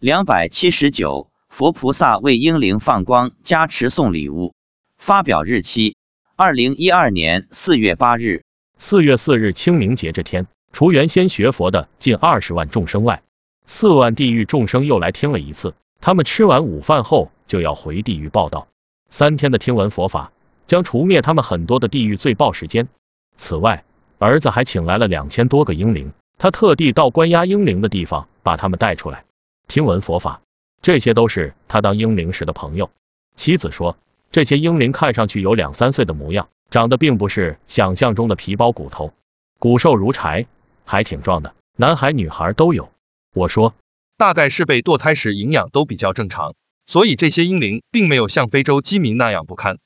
两百七十九，佛菩萨为英灵放光加持送礼物。发表日期：二零一二年四月八日。四月四日清明节这天，除原先学佛的近二十万众生外，四万地狱众生又来听了一次。他们吃完午饭后就要回地狱报道。三天的听闻佛法，将除灭他们很多的地狱罪报时间。此外，儿子还请来了两千多个英灵，他特地到关押英灵的地方把他们带出来。听闻佛法，这些都是他当婴灵时的朋友。妻子说，这些婴灵看上去有两三岁的模样，长得并不是想象中的皮包骨头，骨瘦如柴，还挺壮的，男孩女孩都有。我说，大概是被堕胎时营养都比较正常，所以这些婴灵并没有像非洲饥民那样不堪。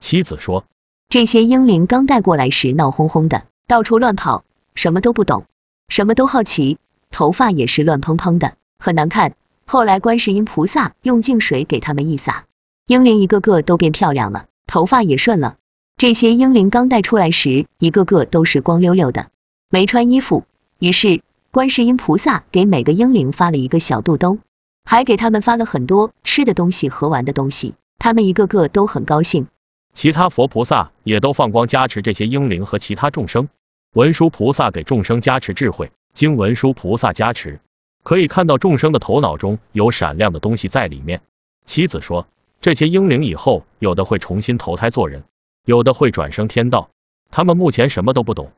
妻子说，这些婴灵刚带过来时闹哄哄的，到处乱跑，什么都不懂，什么都好奇，头发也是乱蓬蓬的。很难看。后来观世音菩萨用净水给他们一洒，婴灵一个个都变漂亮了，头发也顺了。这些婴灵刚带出来时，一个个都是光溜溜的，没穿衣服。于是观世音菩萨给每个婴灵发了一个小肚兜，还给他们发了很多吃的东西和玩的东西，他们一个个都很高兴。其他佛菩萨也都放光加持这些婴灵和其他众生。文殊菩萨给众生加持智慧，经文殊菩萨加持。可以看到众生的头脑中有闪亮的东西在里面。妻子说，这些英灵以后有的会重新投胎做人，有的会转生天道。他们目前什么都不懂，